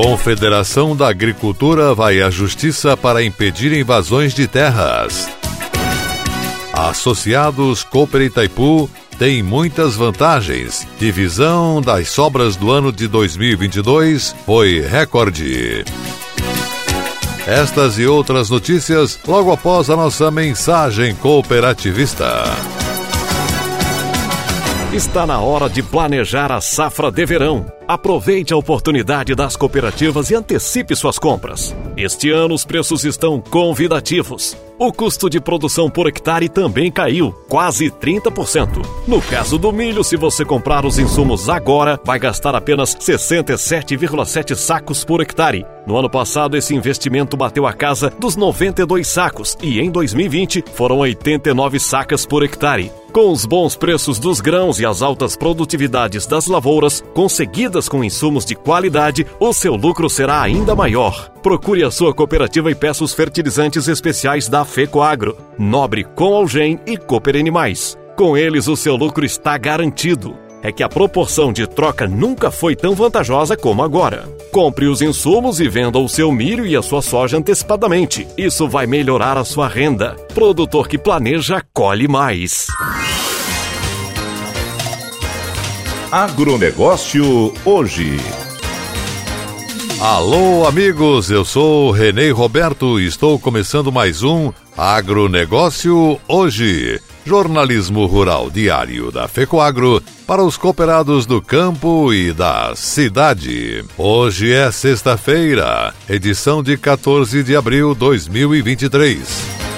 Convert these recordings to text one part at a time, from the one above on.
Confederação da Agricultura vai à Justiça para impedir invasões de terras. Associados Cooper Itaipu tem muitas vantagens. Divisão das sobras do ano de 2022 foi recorde. Estas e outras notícias logo após a nossa mensagem cooperativista. Está na hora de planejar a safra de verão. Aproveite a oportunidade das cooperativas e antecipe suas compras. Este ano os preços estão convidativos. O custo de produção por hectare também caiu, quase 30%. No caso do milho, se você comprar os insumos agora, vai gastar apenas 67,7 sacos por hectare. No ano passado, esse investimento bateu a casa dos 92 sacos e em 2020 foram 89 sacas por hectare. Com os bons preços dos grãos e as altas produtividades das lavouras, conseguidas com insumos de qualidade, o seu lucro será ainda maior. Procure a sua cooperativa e peça os fertilizantes especiais da FECOAGRO, Nobre com Algem e Cooper Animais. Com eles, o seu lucro está garantido. É que a proporção de troca nunca foi tão vantajosa como agora. Compre os insumos e venda o seu milho e a sua soja antecipadamente. Isso vai melhorar a sua renda. Produtor que planeja, colhe mais. Agronegócio hoje. Alô, amigos, eu sou Renê Roberto e estou começando mais um Agronegócio Hoje. Jornalismo Rural Diário da FECOAGRO para os cooperados do campo e da cidade. Hoje é sexta-feira, edição de 14 de abril de 2023.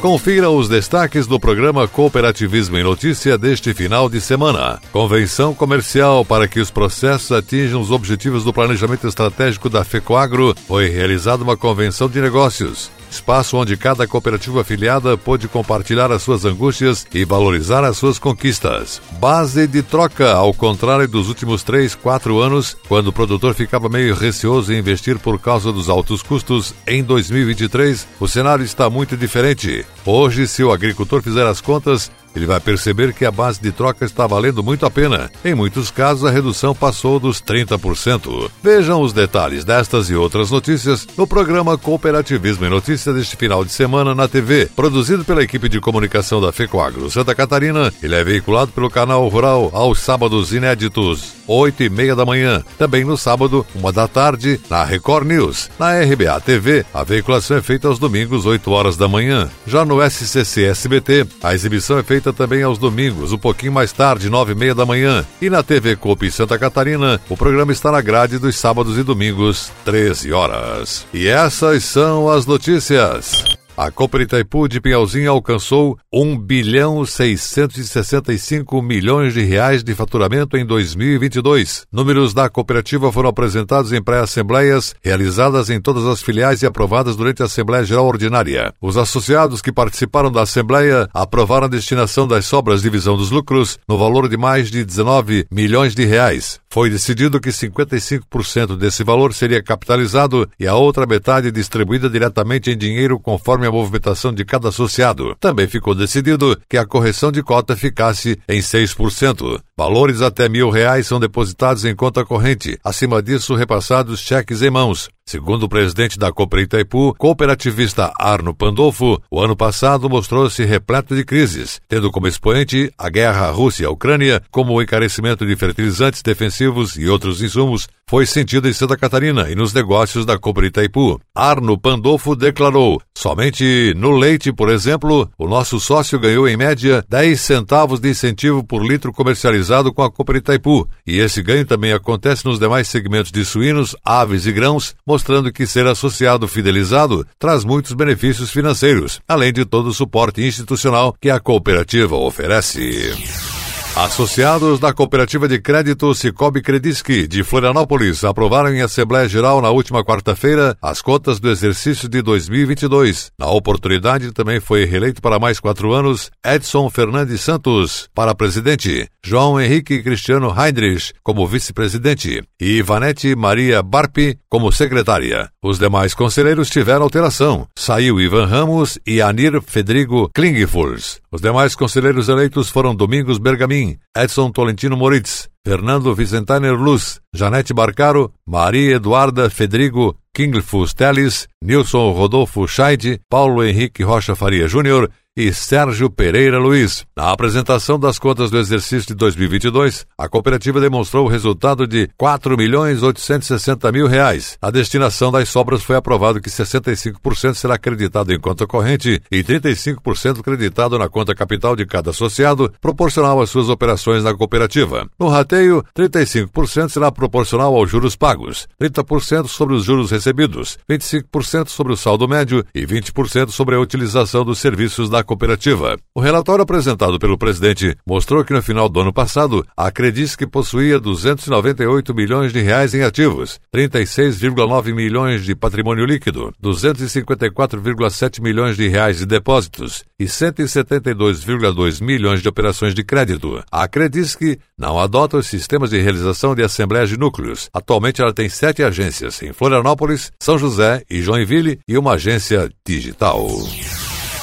Confira os destaques do programa Cooperativismo em Notícia deste final de semana. Convenção comercial para que os processos atinjam os objetivos do planejamento estratégico da FECOAGRO foi realizada uma convenção de negócios espaço onde cada cooperativa afiliada pôde compartilhar as suas angústias e valorizar as suas conquistas. Base de troca, ao contrário dos últimos 3, 4 anos, quando o produtor ficava meio receoso em investir por causa dos altos custos, em 2023 o cenário está muito diferente. Hoje, se o agricultor fizer as contas, ele vai perceber que a base de troca está valendo muito a pena. Em muitos casos, a redução passou dos 30%. Vejam os detalhes destas e outras notícias no programa Cooperativismo em Notícias deste final de semana na TV, produzido pela equipe de comunicação da FECOAGRO Santa Catarina. Ele é veiculado pelo canal Rural aos sábados inéditos, 8 e meia da manhã. Também no sábado, uma da tarde, na Record News. Na RBA TV, a veiculação é feita aos domingos, 8 horas da manhã. Já no SCC SBT, a exibição é feita feita também aos domingos, um pouquinho mais tarde, nove e meia da manhã. E na TV Coop Santa Catarina, o programa está na grade dos sábados e domingos, 13 horas. E essas são as notícias. A Cooper Itaipu de Pinhalzinho alcançou 1 bilhão 665 milhões de reais de faturamento em 2022. Números da cooperativa foram apresentados em pré-assembleias realizadas em todas as filiais e aprovadas durante a Assembleia Geral Ordinária. Os associados que participaram da Assembleia aprovaram a destinação das sobras de divisão dos lucros no valor de mais de 19 milhões de reais. Foi decidido que 55% desse valor seria capitalizado e a outra metade distribuída diretamente em dinheiro conforme a movimentação de cada associado. Também ficou decidido que a correção de cota ficasse em 6%. Valores até mil reais são depositados em conta corrente. Acima disso, repassados cheques em mãos. Segundo o presidente da Cooper Itaipu, cooperativista Arno Pandolfo, o ano passado mostrou-se repleto de crises, tendo como expoente a guerra Rússia-Ucrânia, como o encarecimento de fertilizantes defensivos e outros insumos, foi sentido em Santa Catarina e nos negócios da Cooper Itaipu. Arno Pandolfo declarou: somente no leite, por exemplo, o nosso sócio ganhou em média 10 centavos de incentivo por litro comercializado com a Cooper Itaipu, e esse ganho também acontece nos demais segmentos de suínos, aves e grãos, mostrando que ser associado fidelizado traz muitos benefícios financeiros, além de todo o suporte institucional que a cooperativa oferece. Associados da Cooperativa de Crédito Cicobi Credisc de Florianópolis aprovaram em Assembleia Geral na última quarta-feira as cotas do exercício de 2022. Na oportunidade, também foi reeleito para mais quatro anos Edson Fernandes Santos para presidente, João Henrique Cristiano Heinrich como vice-presidente e Ivanete Maria Barpi como secretária. Os demais conselheiros tiveram alteração. Saiu Ivan Ramos e Anir Federico Klingfuls. Os demais conselheiros eleitos foram Domingos Bergamin Edson Tolentino Moritz, Fernando Vicentaner Luz, Janete Barcaro, Maria Eduarda Federico Kinglfus Teles, Nilson Rodolfo Scheid, Paulo Henrique Rocha Faria Júnior e Sérgio Pereira Luiz. Na apresentação das contas do exercício de 2022, a cooperativa demonstrou o resultado de 4 milhões 860 mil reais. A destinação das sobras foi aprovado que 65% será acreditado em conta corrente e 35% creditado na conta capital de cada associado, proporcional às suas operações na cooperativa. No 35% será proporcional aos juros pagos, 30% sobre os juros recebidos, 25% sobre o saldo médio e 20% sobre a utilização dos serviços da cooperativa. O relatório apresentado pelo presidente mostrou que no final do ano passado, a Credisc possuía 298 milhões de reais em ativos, 36,9 milhões de patrimônio líquido, 254,7 milhões de reais de depósitos e 172,2 milhões de operações de crédito. A Credisc não adota sistemas de realização de assembleias de núcleos. Atualmente ela tem sete agências em Florianópolis, São José e Joinville e uma agência digital.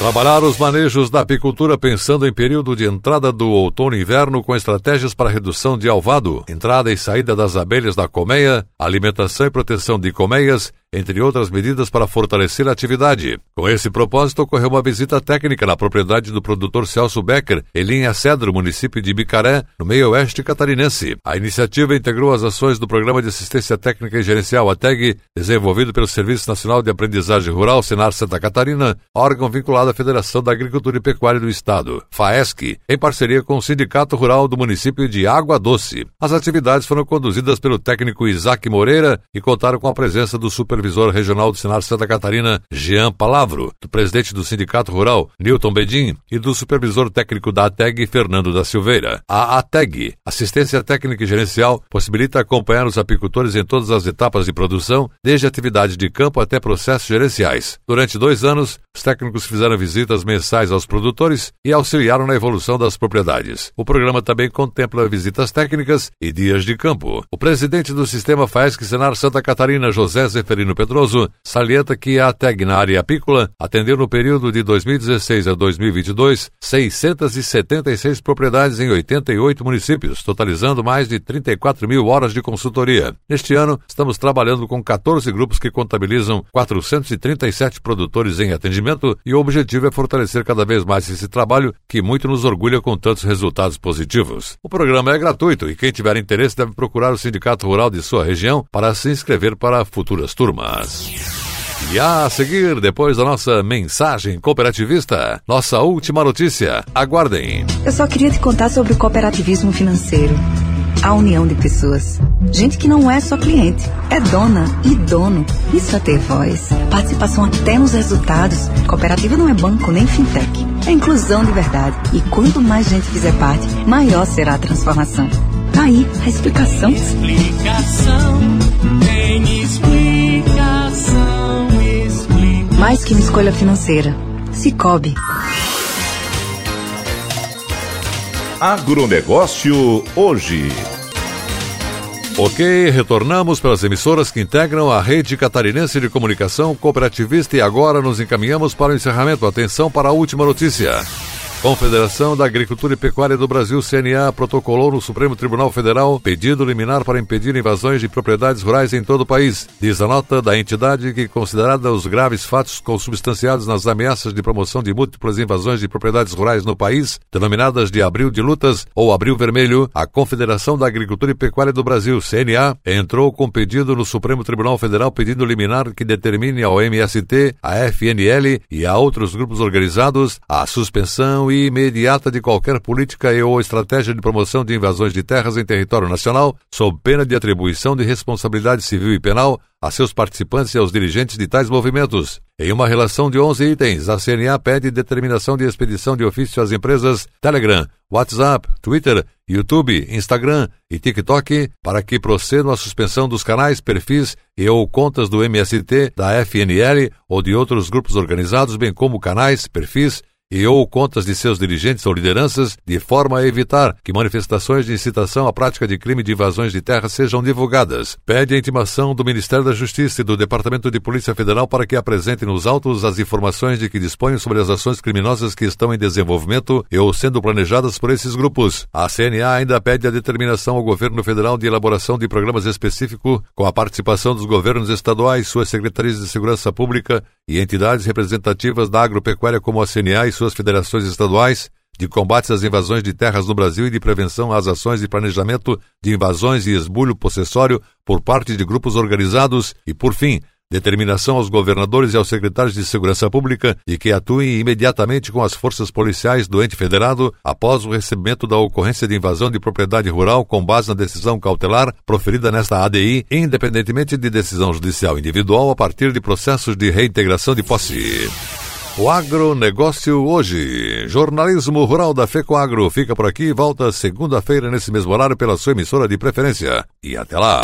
Trabalhar os manejos da apicultura pensando em período de entrada do outono e inverno com estratégias para redução de alvado, entrada e saída das abelhas da colmeia, alimentação e proteção de colmeias entre outras medidas para fortalecer a atividade. Com esse propósito, ocorreu uma visita técnica na propriedade do produtor Celso Becker, em linha Cedro, município de Bicaré, no meio-oeste catarinense. A iniciativa integrou as ações do Programa de Assistência Técnica e Gerencial ATEG, desenvolvido pelo Serviço Nacional de Aprendizagem Rural Senar Santa Catarina, órgão vinculado à Federação da Agricultura e Pecuária do Estado, FAESC, em parceria com o Sindicato Rural do município de Água Doce. As atividades foram conduzidas pelo técnico Isaac Moreira e contaram com a presença do super supervisor regional do Senado Santa Catarina, Jean Palavro, do presidente do Sindicato Rural, Newton Bedin, e do supervisor técnico da ATEG, Fernando da Silveira. A ATEG, Assistência Técnica e Gerencial, possibilita acompanhar os apicultores em todas as etapas de produção, desde atividades de campo até processos gerenciais. Durante dois anos, os técnicos fizeram visitas mensais aos produtores e auxiliaram na evolução das propriedades. O programa também contempla visitas técnicas e dias de campo. O presidente do sistema FAESC Senar Santa Catarina, José Zeferino Pedroso salienta que a TEG na área apícola atendeu no período de 2016 a 2022 676 propriedades em 88 municípios, totalizando mais de 34 mil horas de consultoria. Neste ano, estamos trabalhando com 14 grupos que contabilizam 437 produtores em atendimento e o objetivo é fortalecer cada vez mais esse trabalho que muito nos orgulha com tantos resultados positivos. O programa é gratuito e quem tiver interesse deve procurar o sindicato rural de sua região para se inscrever para futuras turmas. E a seguir, depois da nossa mensagem cooperativista, nossa última notícia. Aguardem. Eu só queria te contar sobre o cooperativismo financeiro. A união de pessoas. Gente que não é só cliente, é dona e dono. Isso é ter voz. Participação até nos resultados. Cooperativa não é banco nem fintech. É inclusão de verdade. E quanto mais gente fizer parte, maior será a transformação. Tá aí a explicação. Explicação. Tem explicação. Mais que uma escolha financeira. Cicobi. Agronegócio hoje. Ok, retornamos pelas emissoras que integram a rede catarinense de comunicação cooperativista e agora nos encaminhamos para o encerramento. Atenção para a última notícia. Confederação da Agricultura e Pecuária do Brasil, CNA, protocolou no Supremo Tribunal Federal pedido liminar para impedir invasões de propriedades rurais em todo o país. Diz a nota da entidade que, considerada os graves fatos consubstanciados nas ameaças de promoção de múltiplas invasões de propriedades rurais no país, denominadas de Abril de Lutas ou Abril Vermelho, a Confederação da Agricultura e Pecuária do Brasil, CNA, entrou com pedido no Supremo Tribunal Federal pedindo liminar que determine ao MST, à FNL e a outros grupos organizados a suspensão e imediata de qualquer política e ou estratégia de promoção de invasões de terras em território nacional, sob pena de atribuição de responsabilidade civil e penal a seus participantes e aos dirigentes de tais movimentos. Em uma relação de 11 itens, a CNA pede determinação de expedição de ofício às empresas Telegram, WhatsApp, Twitter, YouTube, Instagram e TikTok para que procedam à suspensão dos canais, perfis e ou contas do MST, da FNL ou de outros grupos organizados, bem como canais, perfis e ou contas de seus dirigentes ou lideranças, de forma a evitar que manifestações de incitação à prática de crime de invasões de terra sejam divulgadas. Pede a intimação do Ministério da Justiça e do Departamento de Polícia Federal para que apresentem nos autos as informações de que dispõem sobre as ações criminosas que estão em desenvolvimento e ou sendo planejadas por esses grupos. A CNA ainda pede a determinação ao governo federal de elaboração de programas específicos com a participação dos governos estaduais, suas secretarias de segurança pública e entidades representativas da agropecuária como a CNA e suas federações estaduais, de combate às invasões de terras no Brasil e de prevenção às ações de planejamento de invasões e esbulho possessório por parte de grupos organizados. E, por fim, determinação aos governadores e aos secretários de Segurança Pública de que atuem imediatamente com as forças policiais do ente federado após o recebimento da ocorrência de invasão de propriedade rural com base na decisão cautelar proferida nesta ADI, independentemente de decisão judicial individual a partir de processos de reintegração de posse. O agronegócio hoje. Jornalismo Rural da FECOAGro fica por aqui e volta segunda-feira nesse mesmo horário pela sua emissora de preferência. E até lá!